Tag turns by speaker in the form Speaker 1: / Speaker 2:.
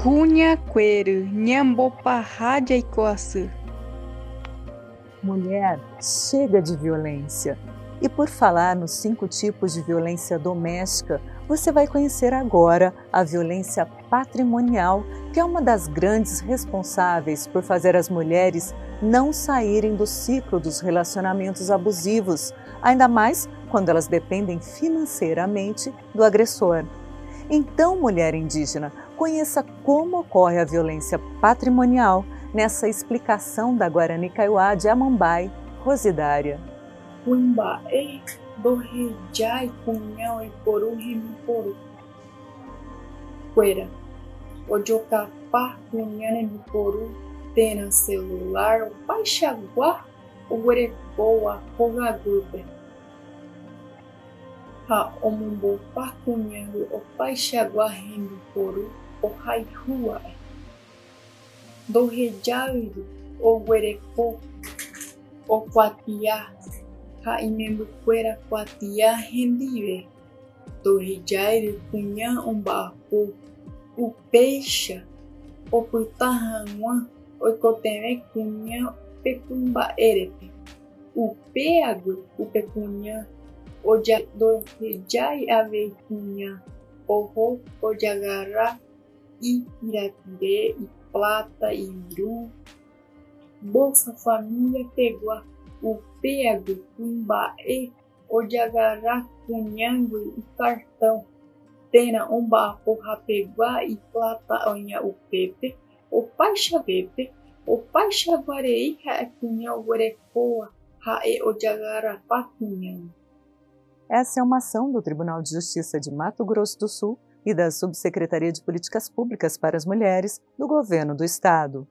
Speaker 1: Cunha Queiro, Nhambopa Rádia Icoaçu.
Speaker 2: Mulher, chega de violência. E por falar nos cinco tipos de violência doméstica, você vai conhecer agora a violência patrimonial, que é uma das grandes responsáveis por fazer as mulheres não saírem do ciclo dos relacionamentos abusivos, ainda mais quando elas dependem financeiramente do agressor. Então, mulher indígena, conheça como ocorre a violência patrimonial nessa explicação da Guarani Kaiowá de Amambai, Rosidária.
Speaker 3: Uimbae do rejai cunhão e poru poru. Cuera, ojocapá cunhane mi poru, tena celular, o paixaguá, o guarepoa, pogagurbe. Ha omumbo cunhando o paixaguá Ohaihua, Dohejauru, Oguerepo, Okuatia, Haimembukuéra kuatia hendive, Dohejauru kuña omba'apo, upéicha, opyta hag̃ua oikotevẽ kuña pekymba'érepe. Upéague upe kuña oja dohejái avei kuña oho ojagarra ipirapire iplata iru. Bolsa Família pegou o pego, o embae, o jagará, cunhangue e cartão. Tena umba o rapeguá e plata onha o pepe, o paixa pepe, o paixa guarei ha cunha o guarecoa, ha e o jagará pa
Speaker 2: Essa é uma ação do Tribunal de Justiça de Mato Grosso do Sul e da Subsecretaria de Políticas Públicas para as Mulheres do Governo do Estado.